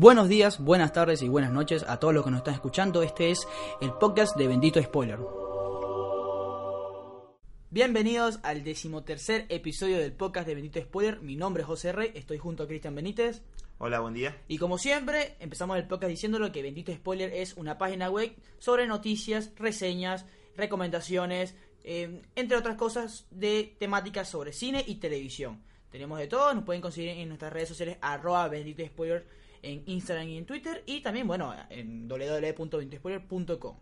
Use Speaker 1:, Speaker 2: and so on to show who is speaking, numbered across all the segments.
Speaker 1: Buenos días, buenas tardes y buenas noches a todos los que nos están escuchando. Este es el podcast de Bendito Spoiler. Bienvenidos al decimotercer episodio del podcast de Bendito Spoiler. Mi nombre es José Rey, estoy junto a Cristian Benítez.
Speaker 2: Hola, buen día.
Speaker 1: Y como siempre, empezamos el podcast diciéndolo que Bendito Spoiler es una página web sobre noticias, reseñas, recomendaciones, eh, entre otras cosas de temáticas sobre cine y televisión. Tenemos de todo, nos pueden conseguir en nuestras redes sociales arroba Bendito Spoiler en Instagram y en Twitter y también, bueno, en www.benditospoiler.com.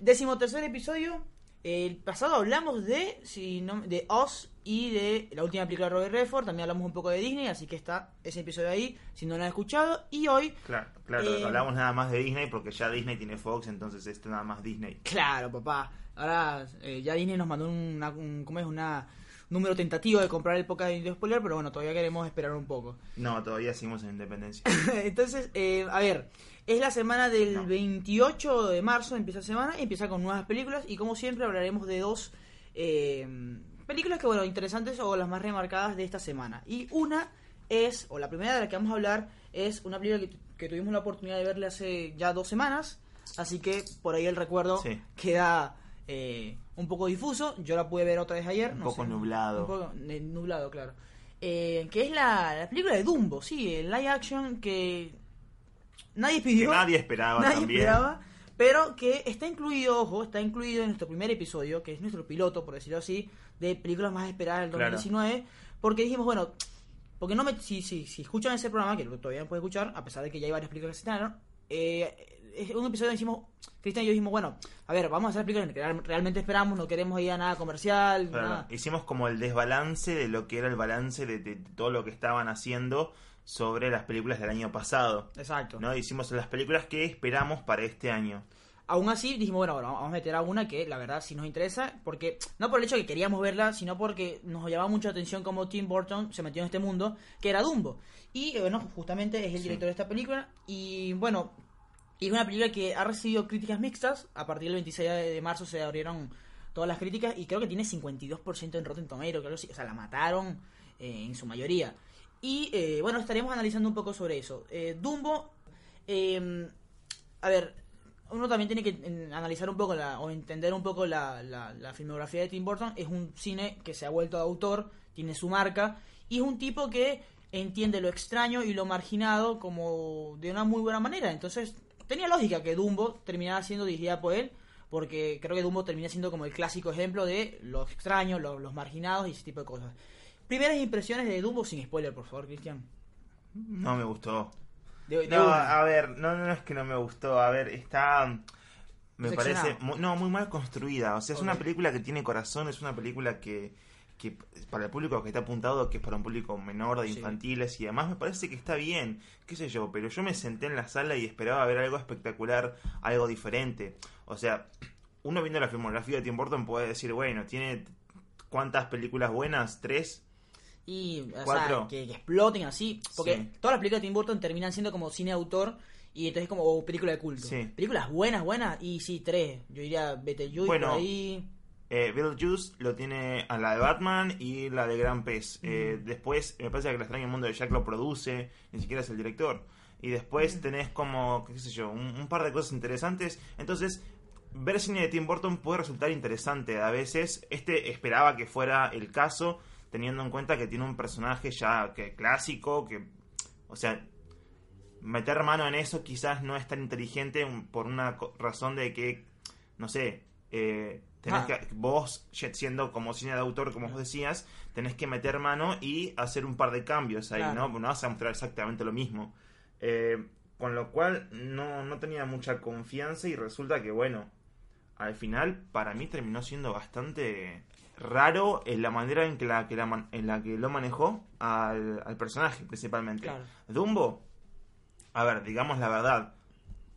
Speaker 1: Décimo tercer episodio. El pasado hablamos de si no, de Oz y de la última película de Robert Redford. También hablamos un poco de Disney, así que está ese episodio ahí, si no lo han escuchado. Y hoy...
Speaker 2: Claro, claro,
Speaker 1: Eh,
Speaker 2: hablamos nada más de Disney porque ya Disney tiene Fox, entonces esto nada más Disney.
Speaker 1: Claro, papá. Ahora eh, ya Disney nos mandó una, un, ¿cómo es? Una, un número tentativo de comprar el podcast de Bendito Spoiler, pero bueno, todavía queremos esperar un poco.
Speaker 2: No, todavía seguimos en Independencia.
Speaker 1: Entonces, eh, a ver, es la semana del
Speaker 2: No.
Speaker 1: 28 de marzo, empieza la semana, y empieza con nuevas películas y como siempre hablaremos de dos eh, películas que, bueno, interesantes o las más remarcadas de esta semana. Y una es, o la primera de la que vamos a hablar, es una película que, que tuvimos la oportunidad de verle hace ya dos semanas, así que por ahí el recuerdo
Speaker 2: Sí.
Speaker 1: queda... eh, un poco difuso, yo la pude ver otra vez ayer.
Speaker 2: Un
Speaker 1: no
Speaker 2: poco
Speaker 1: sé,
Speaker 2: nublado.
Speaker 1: Un poco nublado, claro. Eh, que es la, la película de Dumbo, sí, el live action que nadie
Speaker 2: Que
Speaker 1: pidió.
Speaker 2: nadie esperaba
Speaker 1: nadie
Speaker 2: también.
Speaker 1: esperaba, pero que está incluido, ojo, está incluido en nuestro primer episodio, que es nuestro piloto, por decirlo así, de películas más esperadas del
Speaker 2: Claro.
Speaker 1: 2019, porque dijimos, bueno, porque no me, si, si, si escuchan ese programa, que todavía no pueden escuchar, a pesar de que ya hay varias películas que se estrenaron, eh, un episodio donde decimos, Cristian y yo dijimos, bueno, a ver, vamos a hacer películas que real- realmente esperamos, no queremos ir a nada comercial,
Speaker 2: Claro,
Speaker 1: nada.
Speaker 2: Hicimos como el desbalance de lo que era el balance de, de todo lo que estaban haciendo sobre las películas del año pasado.
Speaker 1: Exacto.
Speaker 2: ¿no? Hicimos las películas que esperamos para este año.
Speaker 1: Aún así dijimos, bueno, bueno, vamos a meter a una que la verdad sí nos interesa, porque no por el hecho de que queríamos verla, sino porque nos llamaba mucha atención cómo Tim Burton se metió en este mundo, que era Dumbo. Y eh, bueno, justamente es el
Speaker 2: Sí.
Speaker 1: director de esta película, y bueno, y es una película que ha recibido críticas mixtas, a partir del 26 de marzo se abrieron todas las críticas, y creo que tiene 52% en Rotten Tomatoes, creo o sea, la mataron eh, en su mayoría. Y eh, bueno, estaremos analizando un poco sobre eso. Eh, Dumbo, eh, a ver, uno también tiene que analizar un poco la, o entender un poco la, la, la filmografía de Tim Burton. Es un cine que se ha vuelto de autor, tiene su marca, y es un tipo que entiende lo extraño y lo marginado como de una muy buena manera. Entonces, tenía lógica que Dumbo terminara siendo dirigida por él, porque creo que Dumbo termina siendo como el clásico ejemplo de los extraños, los, los marginados y ese tipo de cosas. Primeras impresiones de Dumbo sin spoiler, por favor, Cristian.
Speaker 2: No me gustó.
Speaker 1: De- de
Speaker 2: No,
Speaker 1: una.
Speaker 2: a ver, no, no es que no me gustó. A ver, está. Me parece. no, muy mal construida. O sea, es una película que tiene corazón, es una película que. Que para el público que está apuntado, que es para un público menor, de
Speaker 1: Sí.
Speaker 2: infantiles y demás, me parece que está bien. Qué sé yo, pero yo me senté en la sala y esperaba ver algo espectacular, algo diferente. O sea, uno viendo la filmografía de Tim Burton puede decir, bueno, tiene. ¿Cuántas películas buenas? ¿Tres?
Speaker 1: y o sea, que, que exploten así porque
Speaker 2: Sí.
Speaker 1: todas las películas de Tim Burton terminan siendo como cine autor y entonces como o película de culto
Speaker 2: Sí.
Speaker 1: películas buenas buenas y sí tres yo diría Betelgeuse
Speaker 2: Bueno,
Speaker 1: por ahí
Speaker 2: Eh, Beetlejuice lo tiene a la de Batman y la de Gran Pez. Eh, después, me parece que el extraño mundo de Jack lo produce, ni siquiera es el director. Y después tenés como, qué sé yo, un, un par de cosas interesantes. Entonces, ver cine de Tim Burton puede resultar interesante. A veces, este esperaba que fuera el caso, teniendo en cuenta que tiene un personaje ya que clásico, que, o sea, meter mano en eso quizás no es tan inteligente por una razón de que, no sé, eh, tenés
Speaker 1: Ah.
Speaker 2: que, vos siendo como cine de autor, como vos decías, tenés que meter mano y hacer un par de cambios ahí,
Speaker 1: Claro.
Speaker 2: ¿no? No vas a mostrar exactamente lo mismo. Eh, con lo cual no, no tenía mucha confianza y resulta que, bueno, al final para mí terminó siendo bastante raro en la manera en que la que la en la que lo manejó al, al personaje principalmente
Speaker 1: Claro.
Speaker 2: Dumbo a ver digamos la verdad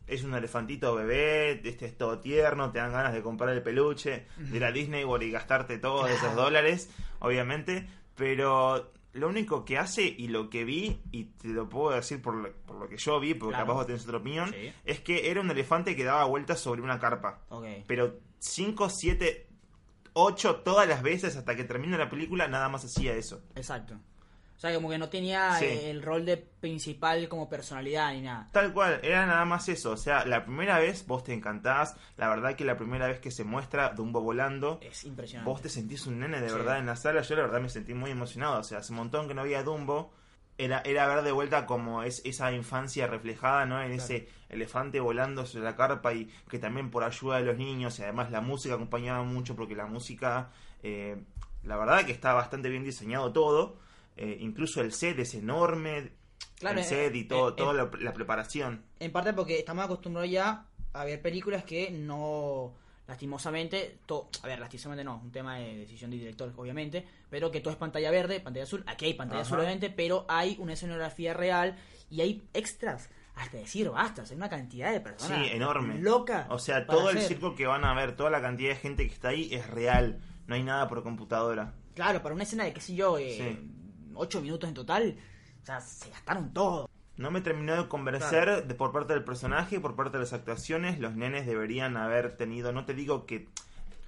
Speaker 2: es un elefantito bebé este es todo tierno te dan ganas de comprar el peluche de ir a Disney World y gastarte todos esos dólares obviamente pero lo único que hace y lo que vi y te lo puedo decir por lo, por lo que yo vi porque
Speaker 1: Claro.
Speaker 2: capaz vos tenés otra opinión
Speaker 1: Sí.
Speaker 2: es que era un elefante que daba vueltas sobre una carpa pero 5, 7, 8 todas las veces hasta que termina la película nada más hacía eso.
Speaker 1: exacto O sea, como que no tenía
Speaker 2: Sí.
Speaker 1: el rol de principal como personalidad ni nada.
Speaker 2: Tal cual, era nada más eso. O sea, la primera vez vos te encantás. La verdad que la primera vez que se muestra Dumbo volando,
Speaker 1: Es impresionante.
Speaker 2: vos te sentís un nene de
Speaker 1: Sí.
Speaker 2: verdad en la sala. Yo la verdad me sentí muy emocionado. O sea, hace un montón que no había Dumbo. Era, era ver de vuelta como es esa infancia reflejada, ¿no? En ese elefante volando sobre la carpa y que también por ayuda de los niños y además la música acompañaba mucho porque la música, eh, la verdad que está bastante bien diseñado todo. Eh, incluso el set es enorme.
Speaker 1: Claro,
Speaker 2: el set
Speaker 1: eh,
Speaker 2: y todo,
Speaker 1: eh,
Speaker 2: toda
Speaker 1: eh,
Speaker 2: la, la preparación.
Speaker 1: En parte porque estamos acostumbrados ya a ver películas que no, lastimosamente, to- a ver, lastimosamente no, un tema de decisión de director, obviamente, pero que todo es pantalla verde, pantalla azul, aquí hay pantalla
Speaker 2: Ajá.
Speaker 1: azul, obviamente, pero hay una escenografía real y hay extras, hasta decir basta, hay una cantidad de personas
Speaker 2: Sí, enorme.
Speaker 1: loca.
Speaker 2: O sea, todo el
Speaker 1: hacer.
Speaker 2: circo que van a ver, toda la cantidad de gente que está ahí es real. No hay nada por computadora.
Speaker 1: Claro, para una escena de, qué sé yo, eh,
Speaker 2: Sí.
Speaker 1: Ocho minutos en total, o sea, se gastaron todo.
Speaker 2: No me terminó de convencer de, por parte del personaje, por parte de las actuaciones. Los nenes deberían haber tenido, no te digo que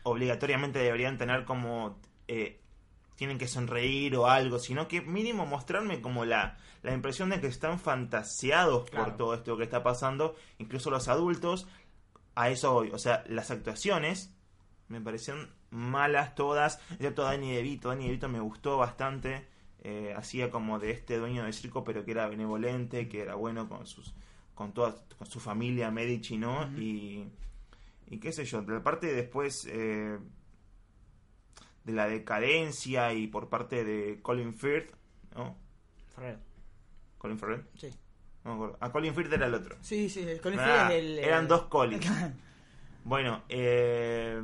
Speaker 2: obligatoriamente deberían tener como... eh, tienen que sonreír o algo, sino que mínimo mostrarme como la, la impresión de que están fantaseados
Speaker 1: Claro.
Speaker 2: por todo esto que está pasando, incluso los adultos, a eso voy, o sea, las actuaciones me parecieron malas todas, excepto Danny DeVito, Danny DeVito me gustó bastante, eh, hacía como de este dueño de circo, pero que era benevolente, que era bueno con sus con toda con su familia Medici, ¿no? Y, y qué sé yo, de la parte después eh, de la decadencia y por parte de Colin Firth, ¿no?
Speaker 1: Ferrer.
Speaker 2: Colin Firth,
Speaker 1: Sí.
Speaker 2: no me acuerdo. Ah, Colin Firth era el otro.
Speaker 1: Sí, sí, el Colin
Speaker 2: Ah,
Speaker 1: Firth es el...
Speaker 2: eran
Speaker 1: el-
Speaker 2: dos Collins. Bueno, eh,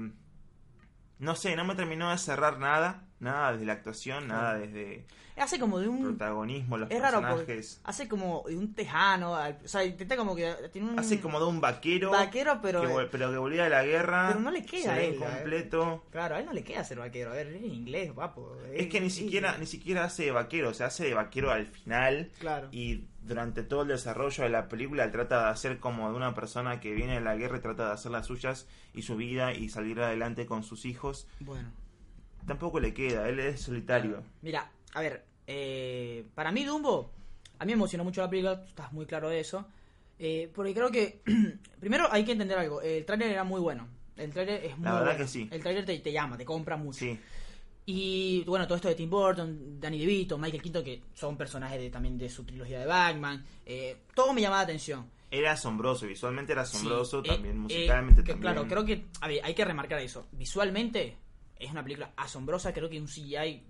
Speaker 2: no sé, no me terminó de cerrar nada, nada desde la actuación, nada desde
Speaker 1: Hace como de un...
Speaker 2: protagonismo, los
Speaker 1: Es raro
Speaker 2: personajes.
Speaker 1: hace como de un tejano, o sea, intenta como que tiene un
Speaker 2: Hace como de un vaquero,
Speaker 1: vaquero, pero
Speaker 2: que, pero que volvía de la guerra.
Speaker 1: pero no le queda a él,
Speaker 2: incompleto.
Speaker 1: claro, a él no le queda ser vaquero, a ver, es inglés, guapo.
Speaker 2: Es que ni siquiera, ni siquiera hace de vaquero, o sea, hace de vaquero al final.
Speaker 1: claro.
Speaker 2: Y durante todo el desarrollo de la película trata de hacer como de una persona que viene de la guerra y trata de hacer las suyas y su vida y salir adelante con sus hijos.
Speaker 1: Bueno,
Speaker 2: Tampoco le queda, él es solitario.
Speaker 1: mira, a ver, eh, para mí Dumbo a mí me emocionó mucho la película, tú estás muy claro de eso. eh, porque creo que primero hay que entender algo, el tráiler era muy bueno. El tráiler es muy
Speaker 2: La verdad
Speaker 1: bueno.
Speaker 2: que sí.
Speaker 1: El tráiler te, te llama, te compra mucho.
Speaker 2: Sí,
Speaker 1: Y bueno, todo esto de Tim Burton, Danny DeVito, Michael Keaton, que son personajes de- también de su trilogía de Batman. eh, todo me llamaba la atención.
Speaker 2: era asombroso, visualmente era asombroso,
Speaker 1: Sí,
Speaker 2: también
Speaker 1: eh,
Speaker 2: musicalmente
Speaker 1: eh,
Speaker 2: también.
Speaker 1: Claro, creo que a ver, hay que remarcar eso. Visualmente es una película asombrosa, creo que un CGI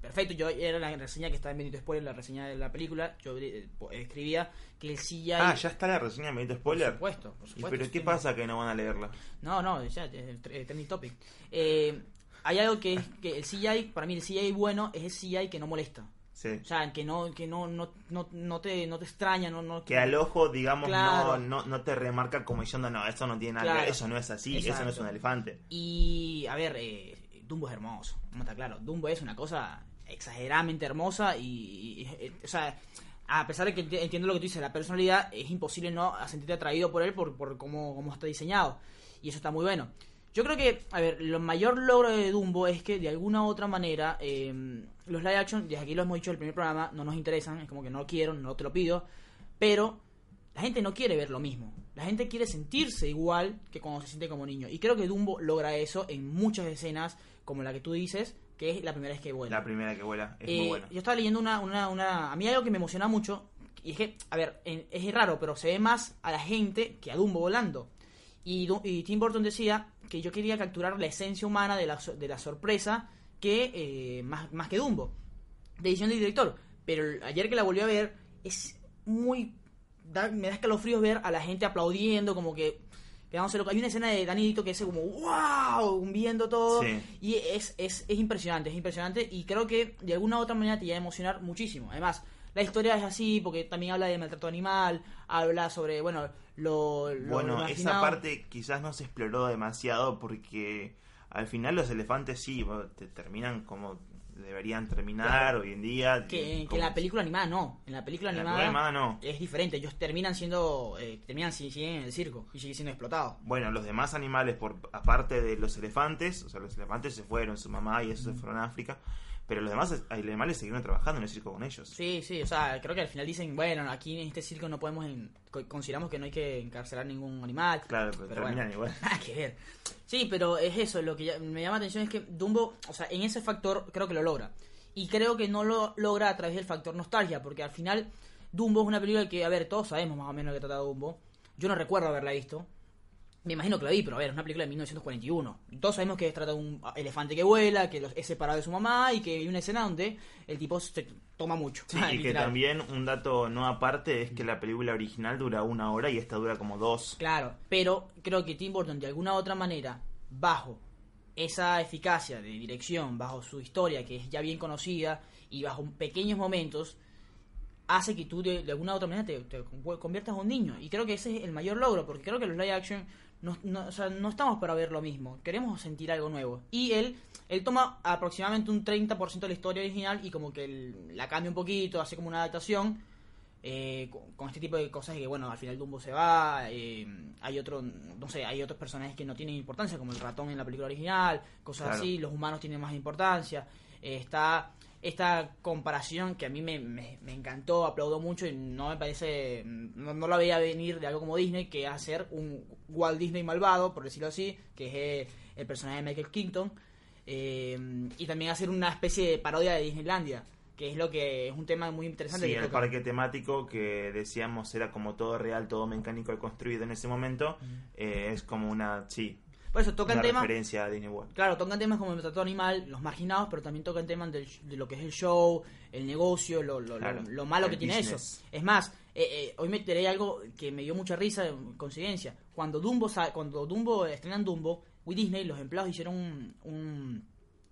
Speaker 1: perfecto. Yo era la reseña que estaba en Benito Spoiler, la reseña de la película, yo eh, escribía que el CGI
Speaker 2: Ah, ya está la reseña, me diste spoiler.
Speaker 1: Por supuesto, por
Speaker 2: ¿Y
Speaker 1: supuesto.
Speaker 2: pero qué pasa que no van a leerla?
Speaker 1: No, no, ya, eh, trending topic. Eh, hay algo que es que el CGI, para mí el CGI bueno es el CGI que no molesta.
Speaker 2: Sí.
Speaker 1: O sea, que no, que no, no, no, no te, no te extraña, no, no
Speaker 2: Que al ojo, digamos,
Speaker 1: Claro.
Speaker 2: no, no, no te remarca como diciendo, no, eso no tiene nada que ver, eso no es así, eso no es un elefante.
Speaker 1: Y, a ver, eh, Dumbo es hermoso, no está claro. Dumbo es una cosa exageradamente hermosa y, y- eh, o sea, a pesar de que enti- entiendo lo que tú dices, la personalidad es imposible no sentirte atraído por él por, por cómo, cómo está diseñado. Y eso está muy bueno. Yo creo que, a ver, lo mayor logro de Dumbo es que de alguna u otra manera eh, los live action, desde aquí lo hemos dicho en el primer programa, no nos interesan, es como que no lo quiero, no te lo pido, pero la gente no quiere ver lo mismo. La gente quiere sentirse igual que cuando se siente como niño. Y creo que Dumbo logra eso en muchas escenas, como la que tú dices, que es la primera vez que vuela.
Speaker 2: La primera que vuela es
Speaker 1: Eh,
Speaker 2: muy buena.
Speaker 1: Yo estaba leyendo una, una, una... A mí algo que me emociona mucho, y es que, a ver, en- es raro, pero se ve más a la gente que a Dumbo volando. Y, y Tim Burton decía que yo quería capturar la esencia humana de la, de la sorpresa que eh, más, más que Dumbo. Decisión del director. Pero ayer que la volví a ver, es muy... da- me da escalofríos ver a la gente aplaudiendo, como que... Hay una escena de Danny DeVito que es como wow, viendo todo.
Speaker 2: Sí.
Speaker 1: Y es, es, es impresionante, es impresionante. Y creo que de alguna u otra manera te llega a emocionar muchísimo. Además, la historia es así porque también habla de maltrato animal, habla sobre, bueno, lo... lo
Speaker 2: Bueno, esa parte quizás no se exploró demasiado porque al final los elefantes sí te terminan como deberían terminar hoy en día.
Speaker 1: Que, en la película animada no. En la película
Speaker 2: en la
Speaker 1: animada,
Speaker 2: película animada no.
Speaker 1: es diferente. Ellos terminan siendo... eh, terminan si- siguen en el circo y siguen siendo explotados.
Speaker 2: Bueno, los demás animales, por aparte de los elefantes, o sea, los elefantes se fueron, su mamá y esos se fueron a África, pero los demás, a los demás les siguieron trabajando en el circo con ellos.
Speaker 1: Sí, sí, o sea, creo que al final dicen, bueno, aquí en este circo no podemos, en- consideramos que no hay que encarcelar ningún animal.
Speaker 2: Claro, pero,
Speaker 1: Pero
Speaker 2: terminan
Speaker 1: bueno.
Speaker 2: igual.
Speaker 1: Nada que ver. Sí, pero es eso, lo que ya- me llama la atención es que Dumbo, o sea, en ese factor creo que lo logra. Y creo que no lo logra a través del factor nostalgia, porque al final Dumbo es una película que, a ver, todos sabemos más o menos de qué trata Dumbo. Yo no recuerdo haberla visto. Me imagino que la vi, pero a ver, es una película de 1941. Todos sabemos que trata de un elefante que vuela, que es separado de su mamá y que hay una escena donde el tipo se toma mucho.
Speaker 2: Sí, y que también un dato no aparte es que la película original dura una hora y esta dura como dos.
Speaker 1: Claro, pero creo que Tim Burton de alguna u otra manera, bajo esa eficacia de dirección, bajo su historia que es ya bien conocida y bajo pequeños momentos, hace que tú de, de alguna u otra manera te, te conviertas en un niño. Y creo que ese es el mayor logro, porque creo que los live action no, no- o sea, no estamos para ver lo mismo, queremos sentir algo nuevo. Y él, él toma aproximadamente un 30% de la historia original y como que él la cambia un poquito, hace como una adaptación eh, con, con este tipo de cosas que bueno al final Dumbo se va eh, hay otro no sé hay otros personajes que no tienen importancia como el ratón en la película original cosas
Speaker 2: Claro.
Speaker 1: así los humanos tienen más importancia Eh, está esta comparación que a mí me, me, me encantó aplaudo mucho y no me parece no, no la veía venir de algo como Disney que es hacer un Walt Disney malvado por decirlo así que es eh, el personaje de Michael Keaton eh, y también hacer una especie de parodia de Disneylandia que es lo que es un tema muy interesante
Speaker 2: Sí, el
Speaker 1: toca.
Speaker 2: parque temático que decíamos era como todo real, todo mecánico y construido en ese momento, eh, es como una, sí,
Speaker 1: Por eso tocan
Speaker 2: una
Speaker 1: temas,
Speaker 2: referencia a Disney World.
Speaker 1: claro, tocan temas como el maltrato animal, los marginados, pero también tocan temas del- de lo que es el show, el negocio, lo, lo, lo-
Speaker 2: Claro,
Speaker 1: lo malo que tiene eso. Es más, eh, eh, hoy meteré algo que me dio mucha risa, en coincidencia. Cuando Dumbo, cuando Dumbo estrenan Dumbo, Disney, los empleados hicieron un, un-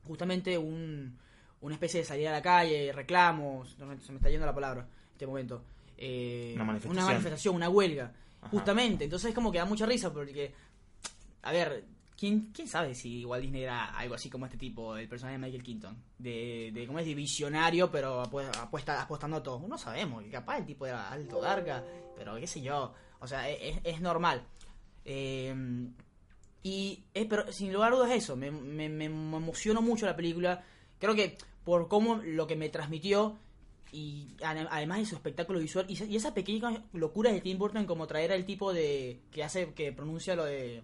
Speaker 1: justamente un, una especie de salida a la calle, reclamos, no me- se me está yendo la palabra en este momento. Eh,
Speaker 2: Una manifestación.
Speaker 1: Una manifestación, una huelga.
Speaker 2: Ajá.
Speaker 1: Justamente, entonces es como que da mucha risa porque a ver, ¿quién, quién sabe si Walt Disney era algo así como este tipo, el personaje de Michael Keaton? De, de ¿cómo es? De visionario, pero apu- apuesta, apostando a todo. No sabemos, capaz el tipo era alto, larga, pero qué sé yo. O sea, e, es, es normal. Eh, y, pero sin lugar a dudas eso, me, me, me emocionó mucho la película. Creo que por cómo lo que me transmitió y ade- además de su espectáculo visual y, y esa pequeña locura de Tim Burton como traer al tipo de que hace que pronuncia lo de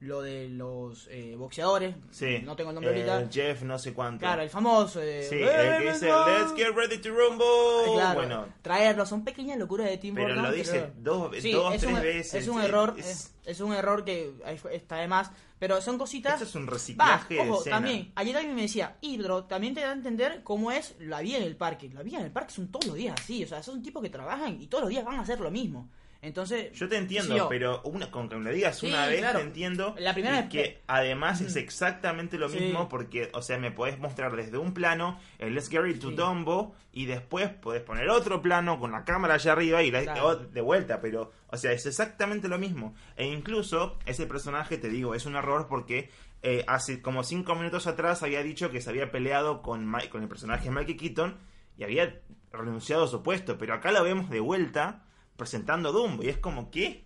Speaker 1: lo de los eh, boxeadores
Speaker 2: Sí,
Speaker 1: no tengo el nombre
Speaker 2: eh,
Speaker 1: ahorita
Speaker 2: Jeff no sé cuánto.
Speaker 1: claro el famoso eh,
Speaker 2: sí, el que dice, let's get ready to rumble.
Speaker 1: Claro,
Speaker 2: Bueno,
Speaker 1: traerlo son pequeñas locuras de Tim
Speaker 2: Pero
Speaker 1: Burton
Speaker 2: lo dice
Speaker 1: creo-
Speaker 2: dos-
Speaker 1: Sí,
Speaker 2: dos,
Speaker 1: es
Speaker 2: tres
Speaker 1: un,
Speaker 2: veces,
Speaker 1: es un error
Speaker 2: es-
Speaker 1: es, es un error que está de más pero son cositas
Speaker 2: esto es un reciclaje de
Speaker 1: ojo,
Speaker 2: escena.
Speaker 1: también, ayer también me decía, pero también te da a entender cómo es la vida en el parque. La vida en el parque son todos los días así, o sea, son tipos que trabajan y todos los días van a hacer lo mismo. Entonces,
Speaker 2: Yo te entiendo,
Speaker 1: yo-
Speaker 2: pero una, con que me lo digas
Speaker 1: Sí,
Speaker 2: una vez
Speaker 1: claro.
Speaker 2: te entiendo.
Speaker 1: La primera vez
Speaker 2: que además es exactamente lo
Speaker 1: Sí.
Speaker 2: mismo porque, o sea, me podés mostrar desde un plano el Let's Get Ready to
Speaker 1: Sí.
Speaker 2: Dumbo y después podés poner otro plano con la cámara allá arriba y la,
Speaker 1: Claro.
Speaker 2: de vuelta, pero, o sea, es exactamente lo mismo. E incluso ese personaje, te digo, es un error porque eh, hace como cinco minutos atrás había dicho que se había peleado con, Ma- con el personaje de Michael Keaton y había renunciado a su puesto, pero acá lo vemos de vuelta presentando Dumbo y es como que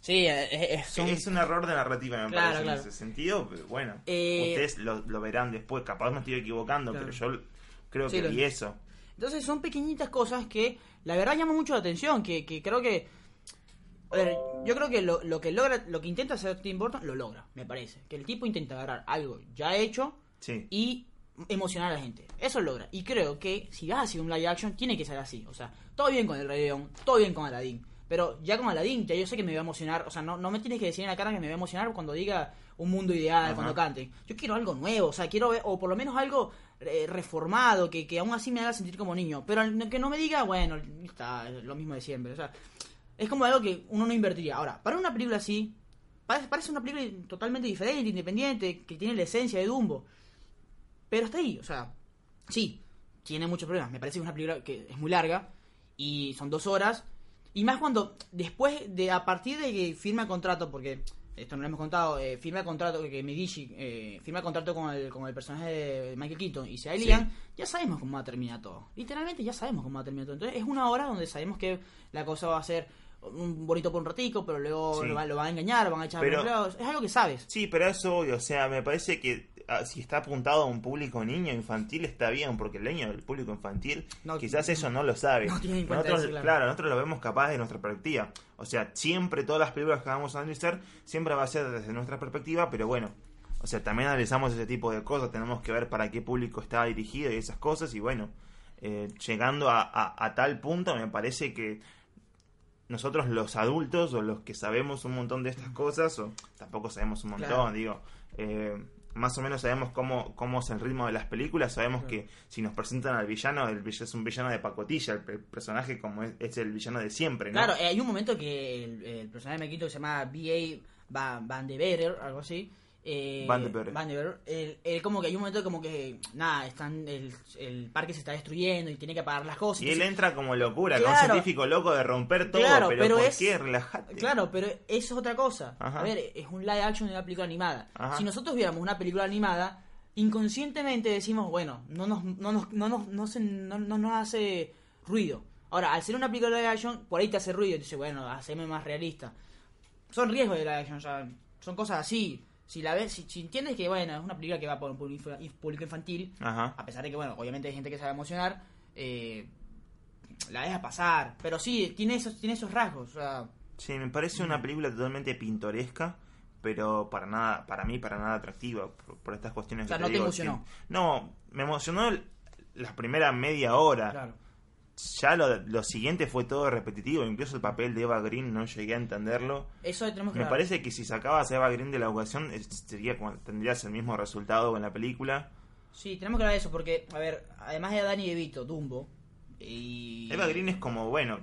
Speaker 1: sí, es, es- son-
Speaker 2: es un error de narrativa, me
Speaker 1: Claro,
Speaker 2: parece,
Speaker 1: claro.
Speaker 2: en ese sentido. Pero bueno,
Speaker 1: Eh,
Speaker 2: ustedes lo, lo verán después. Capaz me estoy equivocando,
Speaker 1: Claro.
Speaker 2: pero yo creo
Speaker 1: Sí,
Speaker 2: que vi eso.
Speaker 1: Entonces son pequeñitas cosas que la verdad llaman mucho la atención, que, que creo que... A ver, yo creo que lo, lo que logra, lo que intenta hacer Tim Burton, lo logra, me parece. Que el tipo intenta agarrar algo ya hecho
Speaker 2: Sí.
Speaker 1: y emocionar a la gente. Eso lo logra. Y creo que si vas a hacer un live action, tiene que ser así. O sea, todo bien con el Rey León, todo bien con Aladdin. Pero ya con Aladdin, ya yo sé que me va a emocionar. O sea, no, no me tienes que decir en la cara que me va a emocionar cuando diga un mundo ideal,
Speaker 2: Ajá.
Speaker 1: cuando cante. Yo quiero algo nuevo, o sea, quiero ver, o por lo menos algo eh, reformado, que, que aún así me haga sentir como niño. Pero que no me diga, bueno, está lo mismo de siempre. O sea, es como algo que uno no invertiría. Ahora, para una película así, parece, parece una película totalmente diferente, independiente, que tiene la esencia de Dumbo. Pero está ahí, o sea, sí, tiene muchos problemas. Me parece que es una película que es muy larga y son dos horas. Y más cuando, después de, a partir de que firma el contrato, porque esto no lo hemos contado, eh, firma el contrato, que Medici eh, firma el contrato con el, con el personaje de Michael Keaton y se alían, ya sabemos cómo va a terminar todo. Literalmente ya sabemos cómo va a terminar todo. Entonces es una hora donde sabemos que la cosa va a ser un bonito por un ratico, pero luego
Speaker 2: Sí.
Speaker 1: lo, va- lo van a engañar, lo van a echar a
Speaker 2: Pero-
Speaker 1: los empleados. Es algo que sabes.
Speaker 2: Sí, pero eso, o sea, me parece que si está apuntado a un público niño infantil está bien, porque el niño, el público infantil,
Speaker 1: No,
Speaker 2: quizás eso no lo sabe.
Speaker 1: no tiene
Speaker 2: nosotros,
Speaker 1: eso, claro.
Speaker 2: claro, nosotros lo vemos capaz de nuestra perspectiva. O sea, siempre todas las películas que vamos a analizar siempre va a ser desde nuestra perspectiva, pero bueno, o sea, también analizamos ese tipo de cosas, tenemos que ver para qué público está dirigido y esas cosas, y bueno, eh, llegando a, a- a tal punto me parece que nosotros los adultos o los que sabemos un montón de estas cosas, o tampoco sabemos un montón,
Speaker 1: Claro.
Speaker 2: digo, eh, más o menos sabemos cómo, cómo es el ritmo de las películas, sabemos que si nos presentan al villano, el villano es un villano de pacotilla, el, el personaje como es, es el villano de siempre, ¿no?
Speaker 1: Claro, eh, hay un momento que el, el personaje de Mequito que se llama B.A. Van, Van de Verer, algo así. Eh,
Speaker 2: Van de Verer.
Speaker 1: Van de Verer, él- él como que hay un momento como que, nada, están el, el parque se está destruyendo y tiene que apagar las cosas.
Speaker 2: y él
Speaker 1: entonces-
Speaker 2: entra como locura, con un
Speaker 1: Claro.
Speaker 2: científico loco de romper todo,
Speaker 1: Claro,
Speaker 2: pero,
Speaker 1: pero
Speaker 2: ¿por
Speaker 1: es-
Speaker 2: qué? Relájate.
Speaker 1: Claro, pero eso es otra cosa.
Speaker 2: Ajá.
Speaker 1: A ver, es un live action de una película animada.
Speaker 2: Ajá.
Speaker 1: Si nosotros viéramos una película animada, inconscientemente decimos, bueno, no nos, no nos, no nos, no se- no- no nos hace ruido. Ahora, al ser una película live action, por ahí te hace ruido. Entonces, bueno, haceme más realista. Son riesgos de live action, o sea, son cosas así. Si la ves, si, si entiendes que, bueno, es una película que va por un público público infantil,
Speaker 2: Ajá.
Speaker 1: a pesar de que, bueno, obviamente hay gente que se va a emocionar, eh, la deja pasar. Pero sí, tiene esos, tiene esos rasgos, o sea...
Speaker 2: Sí, me parece una película totalmente pintoresca, pero para nada, para mí para nada atractiva por, por estas cuestiones.
Speaker 1: O sea,
Speaker 2: que
Speaker 1: no te
Speaker 2: digo,
Speaker 1: emocionó.
Speaker 2: que- no, me emocionó el- la primera media hora.
Speaker 1: Claro.
Speaker 2: Ya lo, lo siguiente fue todo repetitivo, incluso el papel de Eva Green no llegué a entenderlo.
Speaker 1: Eso tenemos que
Speaker 2: Me
Speaker 1: ver.
Speaker 2: parece que si sacabas a Eva Green de la ecuación es- sería tendrías el mismo resultado en la película.
Speaker 1: Sí, tenemos que hablar de eso porque, a ver, además de Danny DeVito, Dumbo, y...
Speaker 2: Eva Green es como, bueno,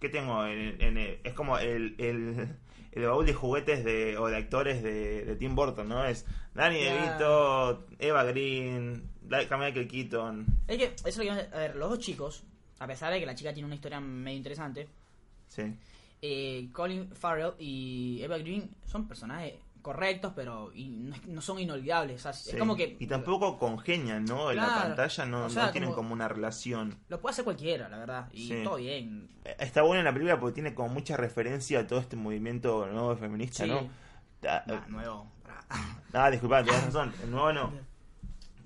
Speaker 2: ¿qué tengo? En, en- es como el, el, el baúl de juguetes de, o de actores de, de Tim Burton, ¿no? Es Danny
Speaker 1: Claro.
Speaker 2: DeVito, Eva Green, Michael Keaton.
Speaker 1: Es que, eso es lo que... A ver, los dos chicos, a pesar de que la chica tiene una historia medio interesante,
Speaker 2: Sí.
Speaker 1: eh, Colin Farrell y Eva Green son personajes correctos, pero y no, son inolvidables. o sea,
Speaker 2: sí.
Speaker 1: Es como que...
Speaker 2: Y tampoco congenian, ¿no? En la pantalla no,
Speaker 1: O sea,
Speaker 2: no tienen
Speaker 1: como-
Speaker 2: como una relación.
Speaker 1: Lo puede hacer cualquiera, la verdad, y
Speaker 2: Sí.
Speaker 1: todo bien.
Speaker 2: Eh, Está buena la película porque tiene como mucha referencia a todo este movimiento nuevo feminista,
Speaker 1: Sí.
Speaker 2: ¿no? Ah,
Speaker 1: Nah, nuevo.
Speaker 2: Ah, disculpa, tenés razón. El nuevo no.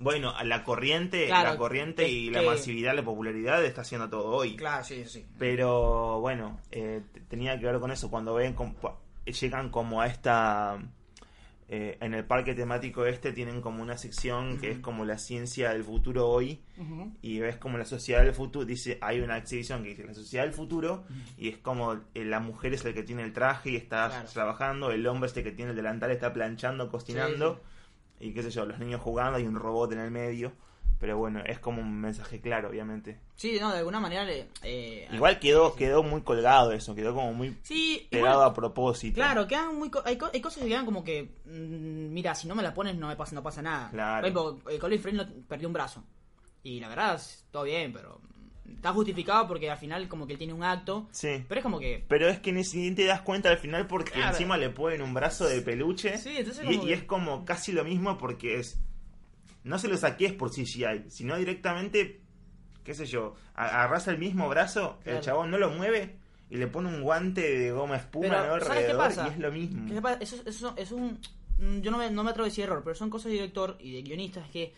Speaker 2: Bueno, la corriente,
Speaker 1: Claro,
Speaker 2: la corriente y la masividad, la popularidad está haciendo todo hoy.
Speaker 1: Claro, sí, sí.
Speaker 2: Pero bueno, eh, tenía que ver con eso. Cuando ven como- llegan como a esta. eh, en el parque temático este tienen como una sección que es como la ciencia del futuro hoy. Y ves como la sociedad del futuro. Dice, hay una exhibición que dice la sociedad del futuro. Y es como eh, la mujer es el que tiene el traje y está
Speaker 1: Claro.
Speaker 2: trabajando. El hombre es el que tiene el delantal, está planchando, cocinando. Y qué sé yo, los niños jugando. Hay un robot en el medio. Pero bueno, es como un mensaje claro, obviamente.
Speaker 1: Sí, no, de alguna manera... le- eh,
Speaker 2: Igual quedó, quedó muy colgado eso, quedó como muy
Speaker 1: Sí,
Speaker 2: pegado
Speaker 1: igual-
Speaker 2: a propósito.
Speaker 1: Claro, quedan muy co- hay, hay cosas que quedan como que mm, mira, si no me la pones no me pasa no pasa nada.
Speaker 2: Claro.
Speaker 1: Por ejemplo, eh, Colin no- perdió un brazo. Y la verdad, todo bien, pero está justificado porque al final como que él tiene un acto,
Speaker 2: Sí.
Speaker 1: pero es como que
Speaker 2: Pero es que ni siquiera te das cuenta al final porque
Speaker 1: Claro.
Speaker 2: encima le ponen un brazo de peluche.
Speaker 1: Sí, entonces
Speaker 2: y,
Speaker 1: como
Speaker 2: y es como casi lo mismo porque es. No se lo saques por CGI, sino directamente, qué sé yo, a- agarrás el mismo brazo,
Speaker 1: Claro.
Speaker 2: el chabón no lo mueve y le pone un guante de goma espuma
Speaker 1: Pero,
Speaker 2: ¿no?
Speaker 1: ¿sabes qué
Speaker 2: alrededor
Speaker 1: pasa?
Speaker 2: y es lo mismo.
Speaker 1: ¿Qué pasa? Eso, eso es un mm, yo no me, no me atrevo a decir error, pero son cosas de director y de guionistas que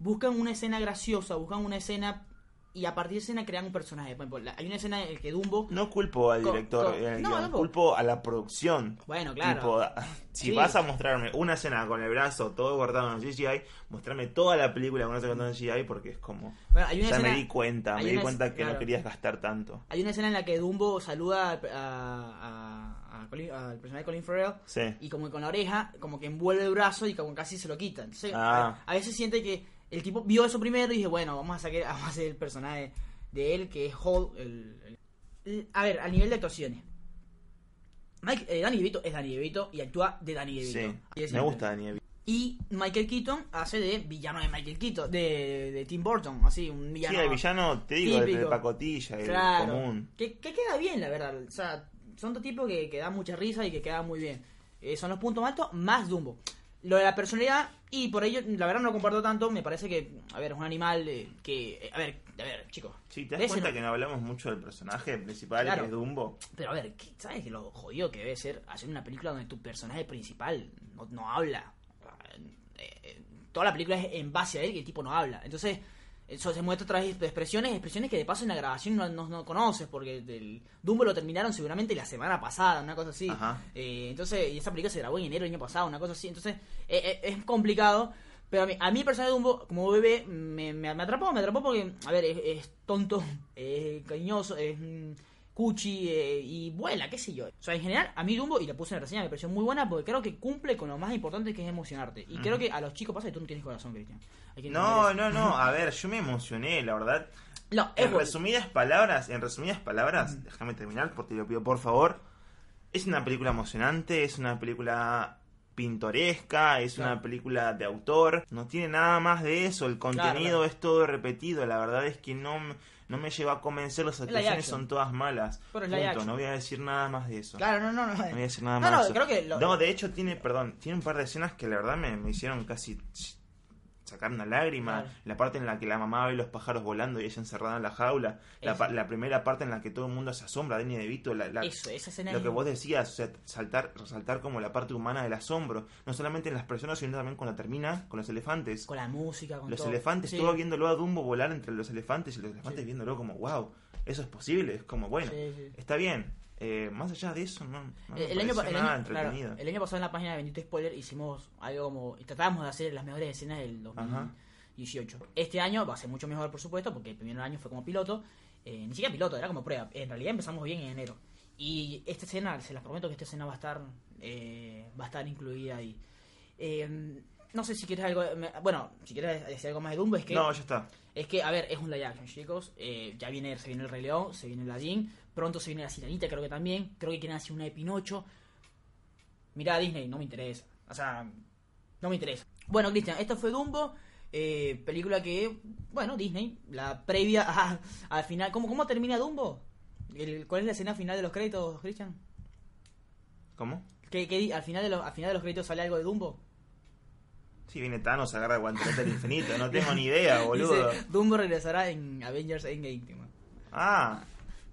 Speaker 1: buscan una escena graciosa, buscan una escena y a partir de esa escena crean un personaje. Por ejemplo, hay una escena en la que Dumbo
Speaker 2: No culpo al director, eh,
Speaker 1: no,
Speaker 2: culpo a la producción.
Speaker 1: Bueno, claro.
Speaker 2: Tipo, si
Speaker 1: Sí.
Speaker 2: vas a mostrarme una escena con el brazo todo cortado en CGI, mostrame toda la película con eso cortado en CGI porque es como...
Speaker 1: Bueno, hay una
Speaker 2: ya
Speaker 1: escena-
Speaker 2: me di cuenta, me di cuenta que
Speaker 1: claro.
Speaker 2: no querías gastar tanto.
Speaker 1: Hay una escena en la que Dumbo saluda a, a- a Colin- al personaje de Colin Farrell
Speaker 2: Sí.
Speaker 1: y como que con la oreja, como que envuelve el brazo y como casi se lo quita. Entonces,
Speaker 2: Ah.
Speaker 1: a, a veces siente que el tipo vio eso primero y dije, bueno, vamos a sacar, vamos a hacer el personaje de él, que es Hall. El, el- a ver, a nivel de actuaciones. Mike, eh, Danny DeVito es Danny DeVito y actúa de Danny DeVito.
Speaker 2: Sí, me gusta Daniel.
Speaker 1: Y Michael Keaton hace de villano de Michael Keaton, de, de Tim Burton, así, un
Speaker 2: Sí,
Speaker 1: villano.
Speaker 2: el villano, te digo, de pacotilla, el
Speaker 1: Claro.
Speaker 2: común.
Speaker 1: Que, que queda bien, la verdad. O sea, son dos tipos que, que dan mucha risa y que quedan muy bien. Eh, son los puntos altos más Dumbo. Lo de la personalidad, y por ello, la verdad no lo comparto tanto. Me parece que, a ver, es un animal eh, que. eh, a ver, a ver, chicos.
Speaker 2: Sí, ¿te das cuenta
Speaker 1: en-
Speaker 2: que no hablamos mucho del personaje principal,
Speaker 1: Claro.
Speaker 2: que es Dumbo?
Speaker 1: Pero a ver, ¿qué- ¿sabes lo jodido que debe ser hacer una película donde tu personaje principal no, no habla? Eh, toda la película es en base a él y el tipo no habla. Entonces, eso se muestra a través de expresiones, expresiones que de paso en la grabación no, no, no conoces, porque el Dumbo lo terminaron seguramente la semana pasada, una cosa así. Eh, entonces, y esa película se grabó en enero del año pasado, una cosa así. Entonces, eh, eh, es complicado. Pero a mí, a mí el personaje de Dumbo, como bebé, me, me, me atrapó, me atrapó porque, a ver, es, es tonto, es cariñoso, es mm, cuchi eh, y vuela, qué sé yo. O sea, en general, a mí Dumbo, y la puse en la reseña, me pareció muy buena porque creo que cumple con lo más importante que es emocionarte. Y creo que a los chicos pasa que tú no tienes corazón, Cristian.
Speaker 2: No, no, no. A ver, yo me emocioné, la verdad.
Speaker 1: No,
Speaker 2: En
Speaker 1: bueno.
Speaker 2: resumidas palabras, en resumidas palabras, déjame terminar, porque te lo pido por favor. Es una película emocionante, es una película pintoresca, es
Speaker 1: Claro.
Speaker 2: una película de autor, no tiene nada más de eso, el contenido
Speaker 1: claro.
Speaker 2: es todo repetido, la verdad es que no, no me lleva a convencer, las actuaciones son todas malas.
Speaker 1: Pero
Speaker 2: Punto, no voy a decir nada más de eso.
Speaker 1: Claro, no, no, no.
Speaker 2: No voy a decir nada
Speaker 1: No,
Speaker 2: más
Speaker 1: no,
Speaker 2: de eso.
Speaker 1: creo que lo-
Speaker 2: No, de hecho tiene, perdón, tiene un par de escenas que la verdad me, me hicieron casi sacar una lágrima.
Speaker 1: Claro.
Speaker 2: La parte en la que la mamá ve los pájaros volando y ella encerrada en la jaula. La, la primera parte en la que todo el mundo se asombra, Danny DeVito. La, la-
Speaker 1: Eso, esa escena
Speaker 2: lo
Speaker 1: es-
Speaker 2: que vos decías, o sea, saltar, resaltar como la parte humana del asombro. No solamente en las personas, sino también cuando termina con los elefantes.
Speaker 1: Con la música, con
Speaker 2: los
Speaker 1: todo.
Speaker 2: elefantes,
Speaker 1: Sí.
Speaker 2: todo viéndolo a Dumbo volar entre los elefantes y los elefantes
Speaker 1: Sí.
Speaker 2: viéndolo como, wow, eso es posible. Es como, bueno,
Speaker 1: sí.
Speaker 2: está bien. Eh, más allá de eso, no, no me
Speaker 1: El, año, el, año, claro, el año pasado en la página de Bendito Spoiler hicimos algo como. Tratábamos de hacer las mejores escenas del 2018. Este año va a ser mucho mejor, por supuesto, porque el primer año fue como piloto. eh, ni siquiera piloto, era como prueba. En realidad empezamos bien en enero. Y esta escena, se las prometo que esta escena va a estar eh, va a estar incluida ahí. Eh, no sé si quieres algo. Bueno, si quieres decir algo más de Dumbo, es que.
Speaker 2: No, ya está.
Speaker 1: Es que, a ver, es un live action, chicos. Eh, ya viene, se viene el Rey León, se viene la Jean. Pronto se viene la Sirenita, creo que también. Creo que quieren hacer una de Pinocho. Mirá, Disney, no me interesa. O sea, no me interesa. Bueno, Cristian, esto fue Dumbo. eh, película que, bueno, Disney, la previa a- al final. ¿Cómo, ¿Cómo termina Dumbo? El- ¿Cuál es la escena final de los créditos, Cristian?
Speaker 2: ¿Cómo?
Speaker 1: ¿Qué, al, final de los, al final de los créditos sale algo de Dumbo?
Speaker 2: Si viene Thanos, agarra el guantelete del infinito. No tengo ni idea, boludo.
Speaker 1: Dice, Dumbo regresará en Avengers Endgame.
Speaker 2: Ah,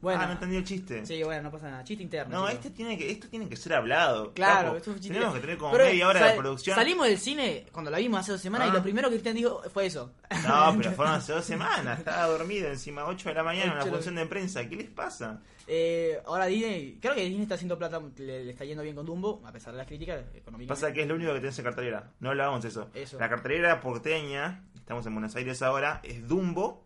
Speaker 1: Bueno.
Speaker 2: ah, no entendí el chiste.
Speaker 1: Sí, bueno, no pasa nada. Chiste interno.
Speaker 2: No, este tiene que, esto tiene que ser hablado.
Speaker 1: Claro,
Speaker 2: capo.
Speaker 1: esto es un chiste.
Speaker 2: Tenemos que tener como
Speaker 1: Pero,
Speaker 2: media hora de producción.
Speaker 1: Salimos del cine cuando la vimos hace dos semanas
Speaker 2: Ah.
Speaker 1: y lo primero que Cristian dijo fue eso.
Speaker 2: No, pero fueron hace dos semanas. Estaba dormido encima, 8 de la mañana, en una función de prensa. ¿Qué les pasa?
Speaker 1: Eh, ahora Disney, creo que Disney está haciendo plata, le, le está yendo bien con Dumbo, a pesar de las críticas económicas.
Speaker 2: Pasa que es lo único que tenés en cartelera. No hablábamos de eso.
Speaker 1: Eso.
Speaker 2: La cartelera porteña, estamos en Buenos Aires ahora, es Dumbo.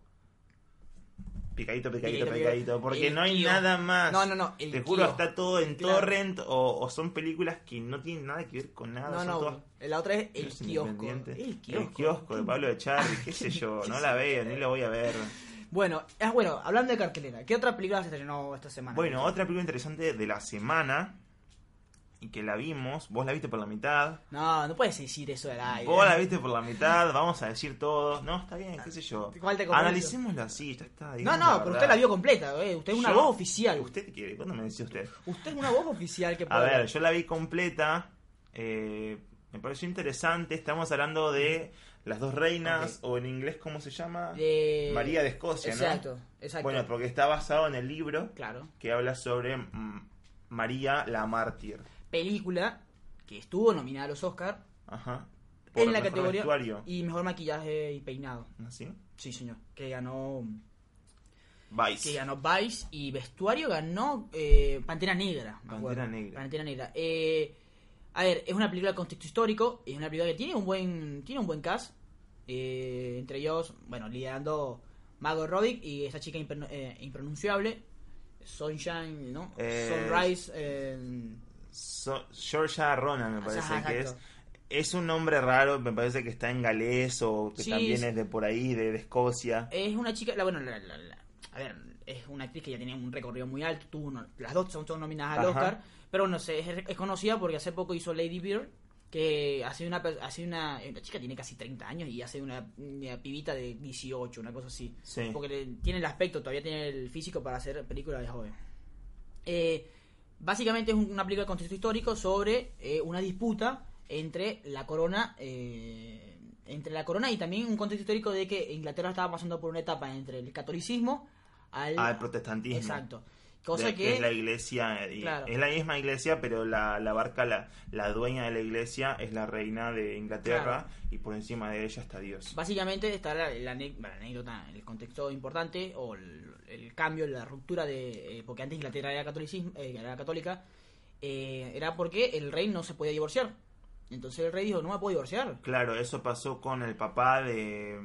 Speaker 2: Picadito, picadito,
Speaker 1: Picadito.
Speaker 2: Porque no hay nada más.
Speaker 1: No, no, no, el
Speaker 2: Te juro, está todo en
Speaker 1: Claro.
Speaker 2: torrent o, o son películas que no tienen nada que ver con nada.
Speaker 1: No,
Speaker 2: son
Speaker 1: no,
Speaker 2: todas
Speaker 1: la otra es el
Speaker 2: Es
Speaker 1: kiosco. El kiosco.
Speaker 2: El kiosco de Pablo de Charri, qué sé yo, no la veo, ni la voy a ver.
Speaker 1: Bueno, ah, bueno, hablando de cartelera, ¿qué otra película se estrenó esta semana?
Speaker 2: Bueno, otra película interesante de la semana y que la vimos, vos la viste por la mitad,
Speaker 1: No, no puedes decir eso del aire.
Speaker 2: vos la viste por la mitad, vamos a decir todo, no, está bien, qué sé yo.
Speaker 1: ¿Cuál te?
Speaker 2: Analicémoslo así, ya está.
Speaker 1: No, no, pero usted la vio completa, eh. Usted es una
Speaker 2: Yo-
Speaker 1: voz oficial.
Speaker 2: ¿Usted qué quiere? ¿Cuándo me decía usted?
Speaker 1: Usted es una voz oficial que
Speaker 2: A
Speaker 1: puede
Speaker 2: ver, yo la vi completa, eh, me pareció interesante, estamos hablando de las dos reinas, o en inglés, ¿cómo se llama?
Speaker 1: Eh,
Speaker 2: María de Escocia, ¿no?
Speaker 1: Exacto, exacto.
Speaker 2: Bueno, porque está basado en el libro
Speaker 1: Claro.
Speaker 2: que habla sobre mm, María la mártir.
Speaker 1: Película que estuvo nominada a los Oscar
Speaker 2: Ajá.
Speaker 1: en la
Speaker 2: mejor
Speaker 1: categoría
Speaker 2: vestuario.
Speaker 1: y mejor maquillaje y peinado.
Speaker 2: ¿Así?
Speaker 1: Sí, señor. Que ganó
Speaker 2: Vice.
Speaker 1: que ganó Vice y vestuario ganó eh, Pantera Negra. me
Speaker 2: Pantera. Negra.
Speaker 1: Pantera Negra. Eh, a ver, es una película de contexto histórico, es una película que tiene un buen tiene un buen cast. eh, entre ellos, bueno, liderando Mago Robbie y esta chica impron- impronunciable, Sunshine, ¿no? Sunrise. Eh,
Speaker 2: So- Georgia Ronan me parece
Speaker 1: Ajá,
Speaker 2: que es. Es un nombre raro, me parece que está en galés o que
Speaker 1: Sí,
Speaker 2: también es de por ahí, de, de Escocia.
Speaker 1: Es una chica, la, bueno, la- la- la- a ver, es una actriz que ya tenía un recorrido muy alto, tuvo uno- las dos son, son nominadas al
Speaker 2: Ajá.
Speaker 1: Oscar, pero no sé, es, es conocida porque hace poco hizo Lady Bird, que hace una, hace una, una chica tiene casi 30 años y hace una, una pibita de 18, una cosa así.
Speaker 2: Sí.
Speaker 1: Porque le- tiene el aspecto, todavía tiene el físico para hacer películas de joven. Eh, básicamente es un- una película de contexto histórico sobre eh, una disputa entre la corona eh, entre la corona y también un contexto histórico de que Inglaterra estaba pasando por una etapa entre el catolicismo al
Speaker 2: Al protestantismo.
Speaker 1: exacto Cosa
Speaker 2: de-
Speaker 1: que-
Speaker 2: es la iglesia. y-
Speaker 1: Claro.
Speaker 2: Es la misma iglesia, pero la, la barca, la, la dueña de la iglesia es la reina de Inglaterra y por encima de ella está Dios.
Speaker 1: Básicamente está la, la anécdota, el contexto importante o el, el cambio, la ruptura de... eh, porque antes Inglaterra era, catolicismo, eh, era católica, eh, era porque el rey no se podía divorciar. Entonces el rey dijo, no me puedo divorciar.
Speaker 2: Claro, eso pasó con el papá de,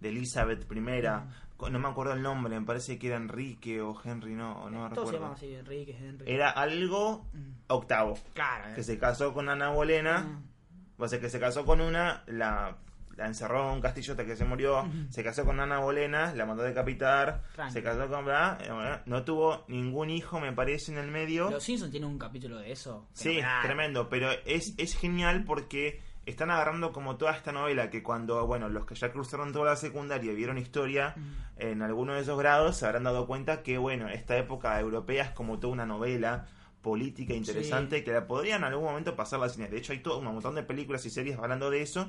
Speaker 2: de Elizabeth I.
Speaker 1: Mm.
Speaker 2: No me acuerdo el nombre, me parece que era Enrique o Henry, no, no me
Speaker 1: Todo se
Speaker 2: recuerdo.
Speaker 1: llama así, Enrique, Henry.
Speaker 2: Era algo
Speaker 1: Mm.
Speaker 2: octavo.
Speaker 1: Claro.
Speaker 2: Que
Speaker 1: eh.
Speaker 2: se casó con Ana Bolena.
Speaker 1: Mm.
Speaker 2: O sea, que se casó con una, la, la encerró en un castillo hasta que se murió. Se casó con Ana Bolena, la mandó a decapitar. Se casó con. ¿verdad? Eh, No tuvo ningún hijo, me parece, en el medio.
Speaker 1: Los Simpsons tienen un capítulo de eso.
Speaker 2: Sí, tremendo, pero es, es genial porque están agarrando como toda esta novela que cuando, bueno, los que ya cruzaron toda la secundaria y vieron historia en alguno de esos grados se habrán dado cuenta que, bueno, esta época europea es como toda una novela política interesante que la podrían en algún momento pasar al cine. De hecho, hay todo un montón de películas y series hablando de eso,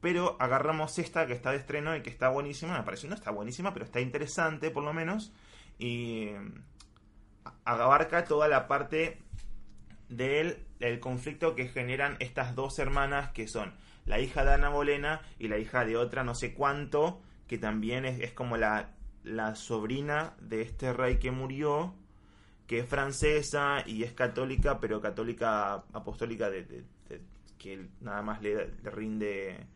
Speaker 2: pero agarramos esta que está de estreno y que está buenísima. Me parece, no está buenísima, pero está interesante por lo menos. Y eh, abarca toda la parte del el conflicto que generan estas dos hermanas que son la hija de Ana Bolena y la hija de otra no sé cuánto, que también es, es como la, la sobrina de este rey que murió, que es francesa y es católica, pero católica apostólica de, de- de- que nada más le, le rinde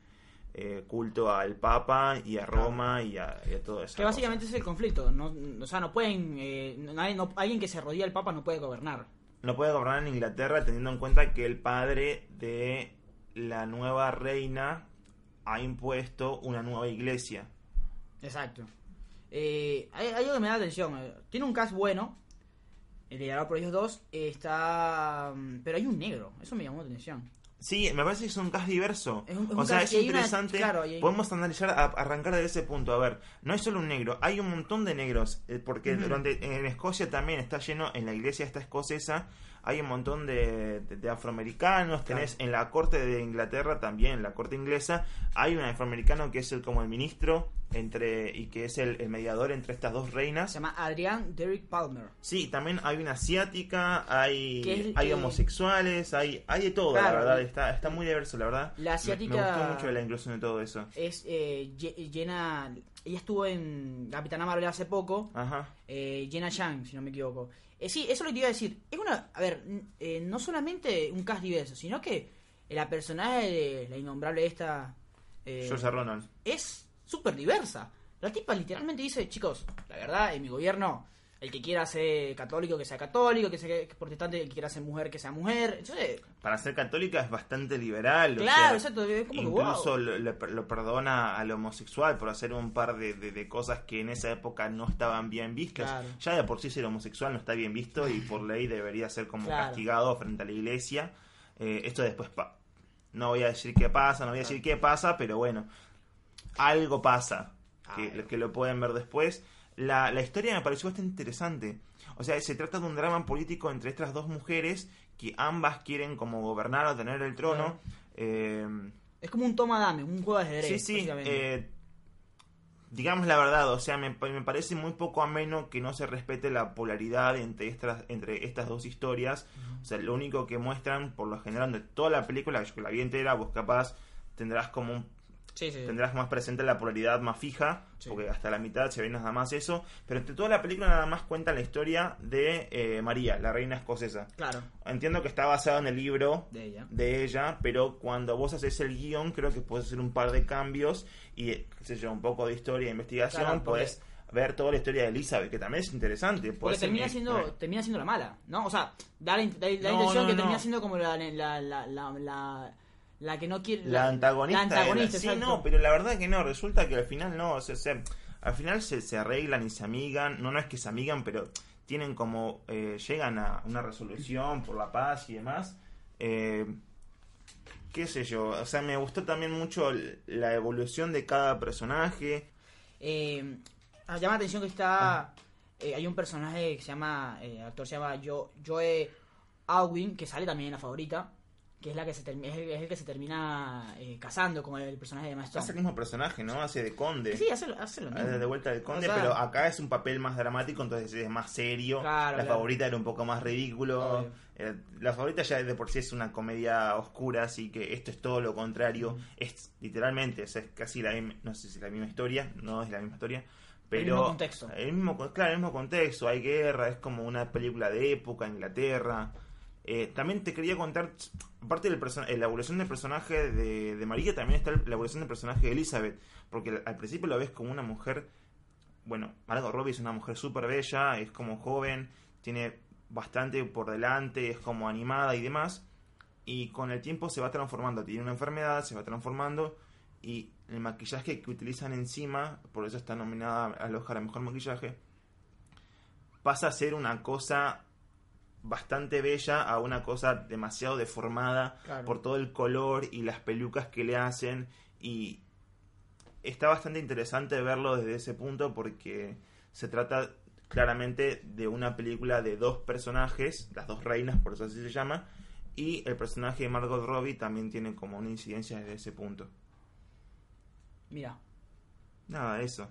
Speaker 2: eh, culto al Papa y a Roma y a, y a todo eso.
Speaker 1: Que básicamente es el conflicto. No, o sea, no pueden. eh, no- alguien que se rodilla al Papa no puede gobernar.
Speaker 2: No puede gobernar en Inglaterra teniendo en cuenta que el padre de la nueva reina ha impuesto una nueva iglesia.
Speaker 1: Exacto. Eh, hay, algo que me da atención. eh, Tiene un cast bueno. El liderado por ellos dos. está. mm, Pero hay un negro. Eso me llamó la atención.
Speaker 2: Sí, me parece que es un cast diverso.
Speaker 1: Es un- es
Speaker 2: o sea, es
Speaker 1: una-
Speaker 2: interesante.
Speaker 1: claro, y hay-
Speaker 2: Podemos analizar, a- arrancar de ese punto. A ver, no hay solo un negro, hay un montón de negros. eh, porque durante, en Escocia también está lleno, en la iglesia esta escocesa, hay un montón de, de- de afroamericanos. Tenés en la corte de Inglaterra también, en la corte inglesa, hay un afroamericano que es el como el ministro entre y que es el, el mediador entre estas dos reinas.
Speaker 1: Se llama Adrian Derrick Palmer.
Speaker 2: Sí, también hay una asiática, hay, homosexuales, hay, hay de todo, la verdad. Está, está muy diverso, la verdad.
Speaker 1: La
Speaker 2: Me-
Speaker 1: asiática-
Speaker 2: Me, gustó mucho la inclusión de todo eso.
Speaker 1: Es eh, Jenna. Ella estuvo en Capitana Marvel hace poco.
Speaker 2: Ajá.
Speaker 1: eh, Jenna Yang, si no me equivoco. Eh, sí, eso es lo que te iba a decir. Es una. A ver, eh, no solamente un cast diverso, sino que la personaje de la innombrable esta. eh,
Speaker 2: Ronald.
Speaker 1: es súper diversa. La tipa literalmente dice, chicos, la verdad, en mi gobierno, el que quiera ser católico, que sea católico, que sea protestante, el que quiera ser mujer, que sea mujer. Entonces,
Speaker 2: Para ser católica es bastante liberal. o
Speaker 1: claro,
Speaker 2: sea,
Speaker 1: exacto, es como que
Speaker 2: Incluso
Speaker 1: wow.
Speaker 2: lo, lo- lo perdona al homosexual por hacer un par de, de- de cosas que en esa época no estaban bien vistas.
Speaker 1: Claro.
Speaker 2: Ya de por sí ser homosexual no está bien visto y por ley debería ser como
Speaker 1: Claro.
Speaker 2: castigado frente a la iglesia. Eh, esto después pa- no voy a decir qué pasa, no voy a decir qué pasa, pero bueno, algo pasa que lo pueden ver después. La, la historia me pareció bastante interesante. O sea, se trata de un drama político entre estas dos mujeres que ambas quieren como gobernar o tener el trono. Eh,
Speaker 1: Es como un toma dame, un juego de ajedrez.
Speaker 2: sí, sí. eh, digamos la verdad, o sea, me, me parece muy poco ameno que no se respete la polaridad entre estas, entre estas dos historias. O sea, lo único que muestran, por lo general, de toda la película, yo que la vi entera, vos capaz tendrás como un
Speaker 1: sí, sí.
Speaker 2: tendrás más presente la polaridad más fija, porque hasta la mitad se ve nada más eso, pero entre toda la película nada más cuenta la historia de eh, María, la reina escocesa.
Speaker 1: Claro,
Speaker 2: Entiendo que está basado en el libro
Speaker 1: de ella.
Speaker 2: de ella, pero cuando vos haces el guion creo que puedes hacer un par de cambios y, qué sé yo, un poco de historia e investigación,
Speaker 1: Claro, porque-
Speaker 2: puedes ver toda la historia de Elizabeth, que también es interesante.
Speaker 1: Porque
Speaker 2: puede ser
Speaker 1: termina
Speaker 2: mi-
Speaker 1: siendo,
Speaker 2: eh,
Speaker 1: termina siendo la mala, ¿no? O sea, da la, da la
Speaker 2: No,
Speaker 1: intención
Speaker 2: no,
Speaker 1: que
Speaker 2: no.
Speaker 1: termina siendo como la, la, la, la, la, que no quiere...
Speaker 2: la antagonista.
Speaker 1: La
Speaker 2: de la-
Speaker 1: antagonista,
Speaker 2: sí, no, pero la verdad que no, resulta que al final no, o sea, se- al final se, se arreglan y se amigan, no, no es que se amigan, pero tienen como, eh, llegan a una resolución por la paz y demás. Eh, qué sé yo, o sea, me gustó también mucho la evolución de cada personaje.
Speaker 1: Eh, ah, llama la atención que está... eh, hay un personaje que se llama... eh, actor se llama Jo- Joe Alwyn, que sale también en la favorita. Que es la que se termi- es, el, es el que se termina eh, casando con el personaje de Stone.
Speaker 2: Hace el mismo personaje, ¿no? Hace de conde.
Speaker 1: Sí, hace, hace lo mismo.
Speaker 2: Hace de vuelta del conde,
Speaker 1: O sea,
Speaker 2: pero acá es un papel más dramático, entonces es más serio.
Speaker 1: Claro,
Speaker 2: la
Speaker 1: claro.
Speaker 2: favorita era un poco más ridículo. Eh, la favorita ya de por sí es una comedia oscura, así que esto es todo lo contrario. Es literalmente, o sea, es casi la misma, no sé si la misma historia, no es la misma historia, pero
Speaker 1: mismo contexto.
Speaker 2: el mismo claro, el mismo contexto, hay guerra, es como una película de época, Inglaterra. Eh, también te quería contar, aparte de la evolución del personaje de, María, también está la evolución del personaje de Elizabeth, porque al principio lo ves como una mujer, bueno, Margot Robbie es una mujer súper bella, es como joven, tiene bastante por delante, es como animada y demás, y con el tiempo se va transformando, tiene una enfermedad, se va transformando, y el maquillaje que utilizan encima, por eso está nominada al Oscar a Mejor Maquillaje, pasa a ser una cosa bastante bella a una cosa demasiado deformada
Speaker 1: Claro.
Speaker 2: por todo el color y las pelucas que le hacen y está bastante interesante verlo desde ese punto porque se trata claramente de una película de dos personajes, las dos reinas, por eso así se llama, y el personaje de Margot Robbie también tiene como una incidencia desde ese punto.
Speaker 1: Mira,
Speaker 2: Nada, eso.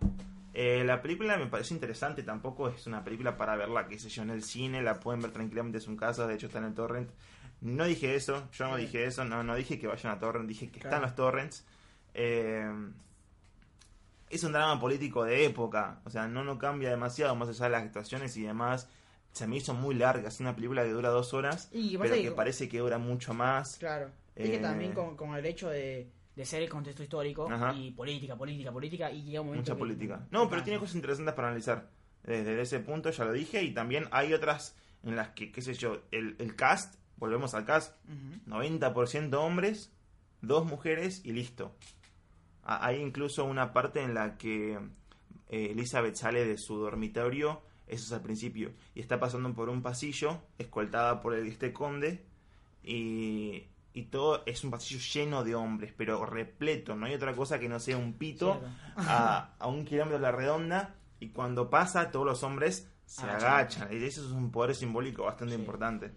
Speaker 2: Eh, la película me parece interesante, tampoco es una película para verla, qué sé yo, en el cine, la pueden ver tranquilamente en su casa, de hecho está en el torrent. No dije eso, yo no dije eso, no, no dije que vayan a torrent, dije que
Speaker 1: Claro.
Speaker 2: están los torrents. Eh, es un drama político de época, o sea, no, no cambia demasiado más allá de las actuaciones y demás. Se me hizo muy larga, es una película que dura dos horas,
Speaker 1: Y
Speaker 2: pero que parece que dura mucho más.
Speaker 1: claro. Es que
Speaker 2: Eh,
Speaker 1: también con, con el hecho de, de ser el contexto histórico
Speaker 2: Ajá.
Speaker 1: y política, política, política, y llega un momento
Speaker 2: Mucha
Speaker 1: que-
Speaker 2: política. No, pero tiene cosas interesantes para analizar. Desde ese punto ya lo dije. Y también hay otras en las que, qué sé yo, el, el cast, volvemos al cast,
Speaker 1: Ujú.
Speaker 2: 90% hombres, dos mujeres y listo. Hay incluso una parte en la que eh, Elizabeth sale de su dormitorio, eso es al principio, y está pasando por un pasillo, escoltada por el, este conde, y, y todo es un pasillo lleno de hombres, pero repleto, no hay otra cosa que no sea un pito a, a un kilómetro a la redonda, y cuando pasa todos los hombres se
Speaker 1: Agachan.
Speaker 2: agachan, y eso es un poder simbólico bastante
Speaker 1: Sí.
Speaker 2: importante.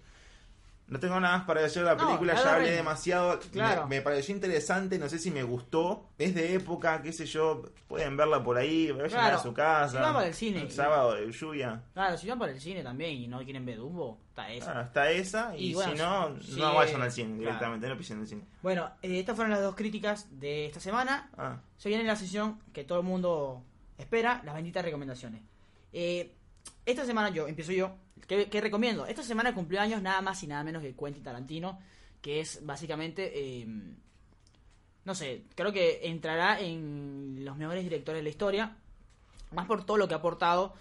Speaker 2: No tengo nada más para decir de la película,
Speaker 1: la
Speaker 2: ya hablé demasiado.
Speaker 1: Claro.
Speaker 2: Me, me pareció interesante, no sé si me gustó. Es de época, qué sé yo, pueden verla por ahí, vayan
Speaker 1: Claro.
Speaker 2: a su casa.
Speaker 1: Si van para el cine.
Speaker 2: Un sábado de lluvia.
Speaker 1: Claro, si van para el cine también y no quieren ver Dumbo, está eso.
Speaker 2: Ah, está esa, y,
Speaker 1: Y bueno,
Speaker 2: si no,
Speaker 1: sí,
Speaker 2: no vayan al cine
Speaker 1: claro.
Speaker 2: directamente, no pisen el cine.
Speaker 1: Bueno, eh, estas fueron las dos críticas de esta semana.
Speaker 2: Ah,
Speaker 1: Se viene la sesión que todo el mundo espera, las benditas recomendaciones. Eh, esta semana yo, empiezo yo. ¿Qué, recomiendo? Esta semana cumplió años nada más y nada menos que Quentin Tarantino, que es básicamente, eh, no sé, creo que entrará en los mejores directores de la historia, más por todo lo que ha aportado,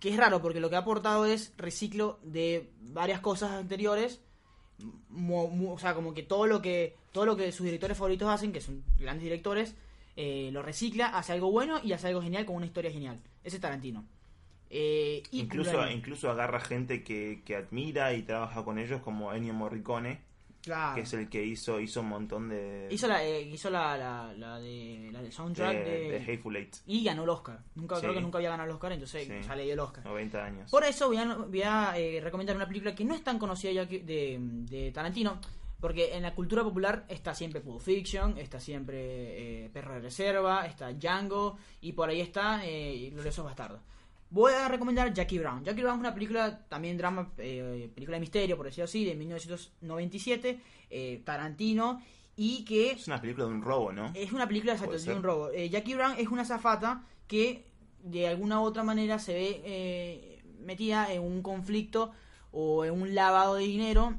Speaker 1: que es raro porque lo que ha aportado es reciclo de varias cosas anteriores, o sea, como que todo lo que todo lo que sus directores favoritos hacen, que son grandes directores, eh, lo recicla, hace algo bueno y hace algo genial con una historia genial. Ese es Tarantino. Eh, y
Speaker 2: incluso, incluso agarra gente que, que admira y trabaja con ellos, como Ennio Morricone,
Speaker 1: claro.
Speaker 2: que es el que hizo, hizo un montón de,
Speaker 1: hizo la, eh, hizo la, la, la de la del soundtrack
Speaker 2: de,
Speaker 1: de,
Speaker 2: de Hateful Eight,
Speaker 1: y ganó el Oscar. Nunca
Speaker 2: Sí.
Speaker 1: creo que nunca había ganado el Oscar, entonces
Speaker 2: Sí.
Speaker 1: ya le dio el Oscar.
Speaker 2: 90 años.
Speaker 1: Por eso voy a, voy a, eh, recomendar una película que no es tan conocida ya que- de, de Tarantino, porque en la cultura popular está siempre Pulp Fiction, está siempre eh, Perro de Reserva, está Django y por ahí está eh, Gloriosos Bastardos. Voy a recomendar Jackie Brown. Jackie Brown es una película, también drama, eh, película de misterio, por decirlo así, de 1997, eh, Tarantino, y que
Speaker 2: Es una película de un robo, ¿no?
Speaker 1: es una película exacto, de un robo. Eh, Jackie Brown es una zafata que de alguna u otra manera se ve eh, metida en un conflicto o en un lavado de dinero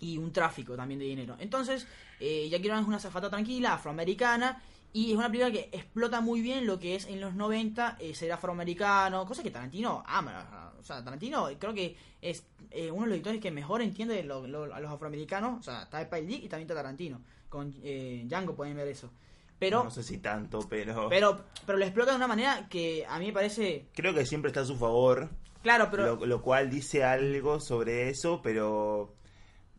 Speaker 1: y un tráfico también de dinero. Entonces, eh, Jackie Brown es una zafata tranquila, afroamericana, y es una película que explota muy bien lo que es en los 90 eh, ser afroamericano, cosa que Tarantino ama. O sea, Tarantino creo que es eh, uno de los directores que mejor entiende lo- lo- a los afroamericanos. O sea, está Spike y también está Tarantino. Con eh, Django pueden ver eso. Pero,
Speaker 2: no sé si tanto, pero,
Speaker 1: pero, pero lo explota de una manera que a mí me parece...
Speaker 2: creo que siempre está a su favor.
Speaker 1: Claro, pero...
Speaker 2: lo, lo cual dice algo sobre eso, pero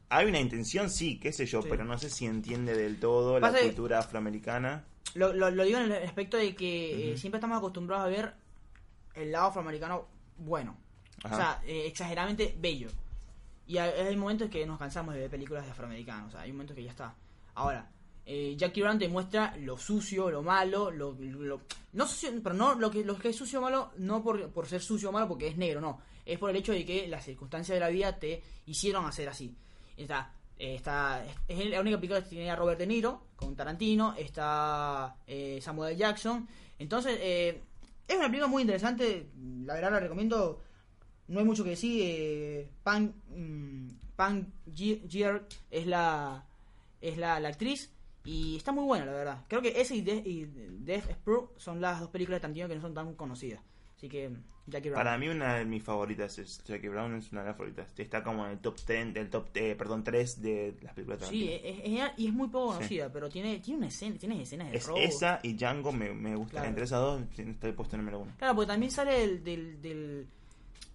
Speaker 2: hay una intención, sí, qué sé yo,
Speaker 1: Sí.
Speaker 2: pero no sé si entiende del todo la
Speaker 1: Pasa
Speaker 2: cultura afroamericana.
Speaker 1: Lo, lo, lo digo en el aspecto de que eh, siempre estamos acostumbrados a ver el lado afroamericano bueno.
Speaker 2: Ajá.
Speaker 1: O sea, eh, exageradamente bello. Y hay, hay momentos que nos cansamos de ver películas de afroamericanos. O sea, hay momentos que ya está. Ahora, eh, Jackie Brown te muestra lo sucio, lo malo, lo, lo- no sucio, pero no lo que, lo que es sucio o malo, no por, por ser sucio o malo porque es negro, no. Es por el hecho de que las circunstancias de la vida te hicieron hacer así. Está, está, es la única película que tiene a Robert De Niro con Tarantino, está eh, Samuel. Jackson. Entonces, eh, es una película muy interesante, la verdad la recomiendo. No hay mucho que decir. Eh, Pan, mm, Gi- Gier es la es la, la actriz y está muy buena, la verdad. Creo que ese y, De- y Death son las dos películas de Tarantino que no son tan conocidas. Así que Jackie Brown.
Speaker 2: Para mí una de mis favoritas es Jackie Brown, es una de las favoritas. Está como en el top 10, del top, eh, perdón, 3 de las películas de
Speaker 1: Sí, es, y es muy poco
Speaker 2: Sí.
Speaker 1: conocida, pero tiene tiene una escena, tiene escenas de
Speaker 2: Es
Speaker 1: robo.
Speaker 2: esa y Django me, me gustan.
Speaker 1: Claro.
Speaker 2: Entre esas dos está el puesto número uno.
Speaker 1: Claro, porque también sale del, del, del,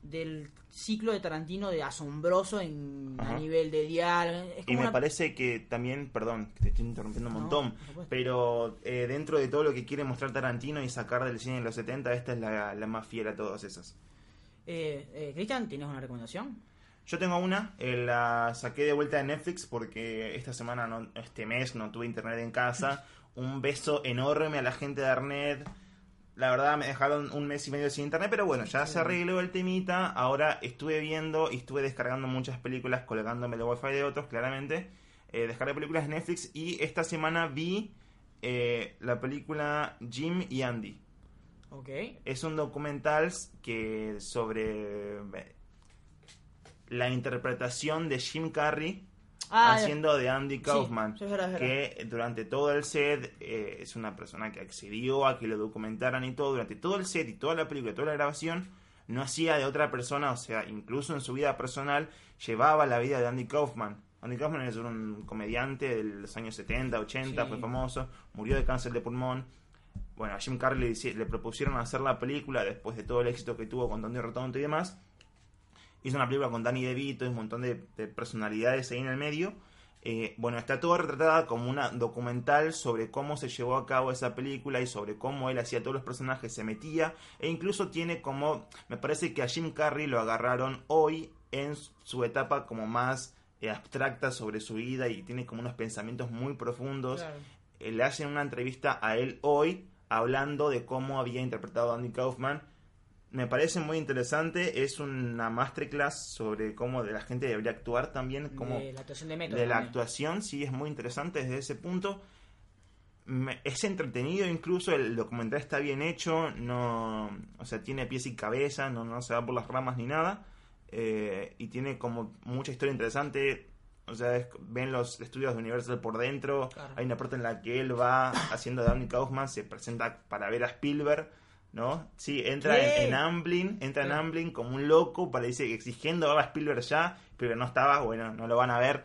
Speaker 1: del ciclo de Tarantino de asombroso en, a nivel de diálogo.
Speaker 2: Y me
Speaker 1: una-
Speaker 2: parece que también, perdón, que te estoy interrumpiendo un
Speaker 1: No,
Speaker 2: montón, pero eh, dentro de todo lo que quiere mostrar Tarantino y sacar del cine de los 70, esta es la, la más fiel a todas esas.
Speaker 1: Eh, eh, Cristian, ¿tienes una recomendación?
Speaker 2: Yo tengo una, eh, la saqué de vuelta de Netflix porque esta semana, no, este mes, no tuve internet en casa. Un beso enorme a la gente de Arnet. La verdad me dejaron un mes y medio sin internet, pero bueno, ya se arregló el temita. Ahora estuve viendo y estuve descargando muchas películas, colgándome el wifi de otros, claramente. Eh, descargué películas de Netflix y esta semana vi eh, la película Jim y Andy.
Speaker 1: Ok.
Speaker 2: Es un documental que sobre eh, la interpretación de Jim Carrey
Speaker 1: Ah,
Speaker 2: haciendo de Andy Kaufman.
Speaker 1: sí, verdad,
Speaker 2: que durante todo el set eh, es una persona que accedió a que lo documentaran y todo. Durante todo el set y toda la película, toda la grabación, no hacía de otra persona, o sea, incluso en su vida personal, llevaba la vida de Andy Kaufman. Andy Kaufman es un comediante de los años 70, 80,
Speaker 1: Sí.
Speaker 2: fue famoso, murió de cáncer de pulmón. Bueno, a Jim Carrey le, le propusieron hacer la película después de todo el éxito que tuvo con Tony Rotondo y demás. Hizo una película con Danny DeVito y un montón de, de personalidades ahí en el medio. Eh, bueno, está todo retratada como una documental sobre cómo se llevó a cabo esa película y sobre cómo él hacía todos los personajes, se metía e incluso tiene como, me parece que a Jim Carrey lo agarraron hoy en su etapa como más eh, abstracta sobre su vida y tiene como unos pensamientos muy profundos.
Speaker 1: Claro.
Speaker 2: Eh, le hacen una entrevista a él hoy hablando de cómo había interpretado a Andy Kaufman. Me parece muy interesante, es una masterclass sobre cómo de la gente debería actuar también, cómo
Speaker 1: de la actuación de método.
Speaker 2: de la
Speaker 1: también.
Speaker 2: actuación, sí, es muy interesante desde ese punto. Me- es entretenido incluso, el documental está bien hecho, no, o sea, tiene pies y cabeza, no, no se va por las ramas ni nada, eh, y tiene como mucha historia interesante, o sea, es- ven los estudios de Universal por dentro,
Speaker 1: Claro.
Speaker 2: hay una parte en la que él va haciendo de Andy Kaufman, se presenta para ver a Spielberg, ¿no? Sí, entra
Speaker 1: ¿Qué?
Speaker 2: en, en Amblin, entra en. Amblin como un loco, parece exigiendo a Spielberg ya, Spielberg no estaba, bueno, no lo van a ver,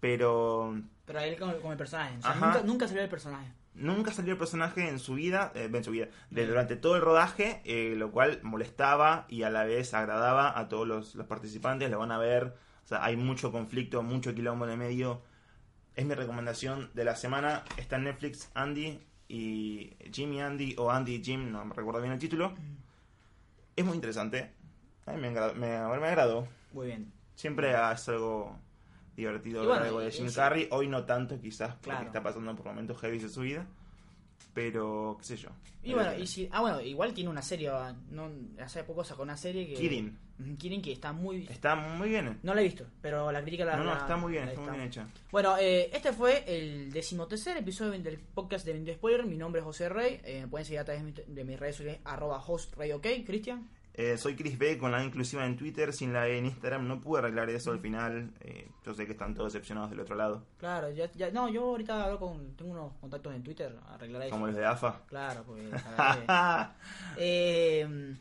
Speaker 2: pero
Speaker 1: Pero él como, como el personaje. O sea, nunca, nunca salió el personaje.
Speaker 2: nunca salió el personaje en su vida, eh, en su vida, de, durante todo el rodaje, eh, lo cual molestaba y a la vez agradaba a todos los, los participantes, lo van a ver, o sea, hay mucho conflicto, mucho quilombo en el medio. Es mi recomendación de la semana, está en Netflix Andy y Jimmy Andy o Andy y Jim, no me recuerdo bien el título. Es muy interesante, a mí me, agra- me, me agradó.
Speaker 1: Muy bien.
Speaker 2: Siempre es algo divertido
Speaker 1: bueno,
Speaker 2: algo de Jim Carrey. Hoy no tanto, quizás, porque
Speaker 1: Claro.
Speaker 2: está pasando por momentos heavy de su vida. Pero, qué sé yo.
Speaker 1: Y bueno, y si, ah, bueno, igual tiene una serie, ah, no, hace poco sacó una serie que...
Speaker 2: Kirin.
Speaker 1: Kirin, que está muy...
Speaker 2: Está muy bien.
Speaker 1: No la he visto, pero la crítica la...
Speaker 2: no, no, está muy bien, está muy bien hecha.
Speaker 1: Bueno, eh, este fue el decimotercer episodio del podcast de Video Spoiler. Mi nombre es José Rey. Eh, me pueden seguir a través de, mi- de mis redes sociales, arroba hostrey, ok, Cristian.
Speaker 2: Eh, soy Chris B con la inclusiva en Twitter, sin la E en Instagram. No pude arreglar eso al final. Eh, yo sé que están todos decepcionados del otro lado.
Speaker 1: Claro, ya, ya, no, yo ahorita hablo con, tengo unos contactos en Twitter, arreglaré eso.
Speaker 2: Como los de AFA.
Speaker 1: Claro, ver, eh,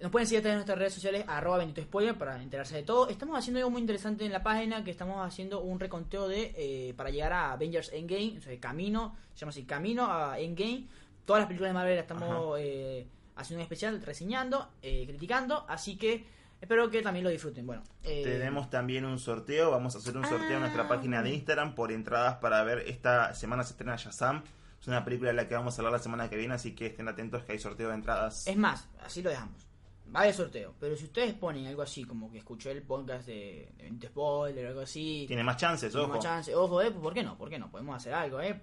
Speaker 1: nos pueden seguir de nuestras redes sociales, arroba bendito spoiler, para enterarse de todo. Estamos haciendo algo muy interesante en la página, que estamos haciendo un reconteo de eh, para llegar a Avengers Endgame, o sea, camino, se llama así, camino a Endgame. Todas las películas de Marvel las estamos eh, haciendo un especial, reseñando, eh, criticando, así que espero que también lo disfruten. Bueno, eh,
Speaker 2: Tenemos también un sorteo. Vamos a hacer un sorteo en nuestra
Speaker 1: Ah.
Speaker 2: página de Instagram por entradas para ver. Esta semana se estrena Shazam. Es una película de la que vamos a hablar la semana que viene, así que estén atentos que hay sorteo de entradas.
Speaker 1: Es más, así lo dejamos. va haber sorteo. Pero si ustedes ponen algo así, como que escuché el podcast de, de 20 Spoiler o algo así.
Speaker 2: Tiene más chances,
Speaker 1: tiene
Speaker 2: ojo.
Speaker 1: más chance. Ojo, eh, ¿por qué no? ¿Por qué no? Podemos hacer algo, eh.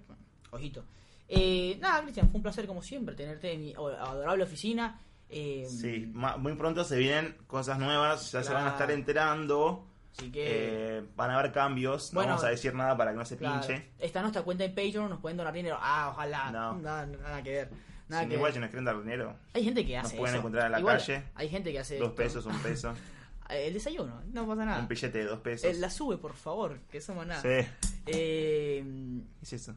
Speaker 1: Ojito. Eh, nada, Cristian, fue un placer como siempre tenerte en mi adorable oficina. Eh,
Speaker 2: Sí, muy pronto se vienen cosas nuevas, ya se van a estar enterando.
Speaker 1: Así que.
Speaker 2: eh, van a haber cambios, no vamos a decir nada para que no se
Speaker 1: claro,
Speaker 2: pinche.
Speaker 1: Está nuestra cuenta en Patreon, nos pueden donar dinero. Ah, ojalá.
Speaker 2: No.
Speaker 1: Nada, nada que ver. Nada
Speaker 2: Sin
Speaker 1: que
Speaker 2: igual
Speaker 1: ver.
Speaker 2: si nos quieren dar dinero,
Speaker 1: Hay gente que
Speaker 2: nos
Speaker 1: hace
Speaker 2: pueden
Speaker 1: eso.
Speaker 2: encontrar en la
Speaker 1: Igual,
Speaker 2: calle.
Speaker 1: Hay gente que hace
Speaker 2: dos
Speaker 1: esto.
Speaker 2: pesos, un peso,
Speaker 1: El desayuno, no pasa nada.
Speaker 2: un billete de dos
Speaker 1: Eh,
Speaker 2: pesos.
Speaker 1: la sube, por favor, que somos nada.
Speaker 2: Sí,
Speaker 1: Eh,
Speaker 2: ¿qué es eso?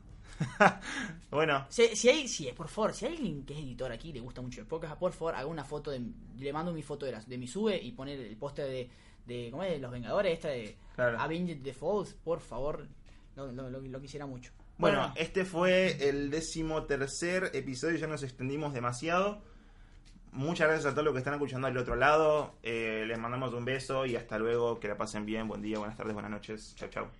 Speaker 2: bueno,
Speaker 1: si, si hay, si, por favor, si hay alguien que es editor aquí le gusta mucho el podcast, por favor, haga una foto de, le mando mi foto de, de mi sube y poner el póster de, de, ¿cómo es? Los Vengadores, esta de
Speaker 2: Claro.
Speaker 1: Avenged the Falls, por favor, lo, lo- lo- lo quisiera mucho.
Speaker 2: bueno, este fue el décimo tercer episodio, ya nos extendimos demasiado. Muchas gracias a todos los que están escuchando al otro lado. Eh, les mandamos un beso y hasta luego. Que la pasen bien. Buen día, buenas tardes, buenas noches. Chao, chao.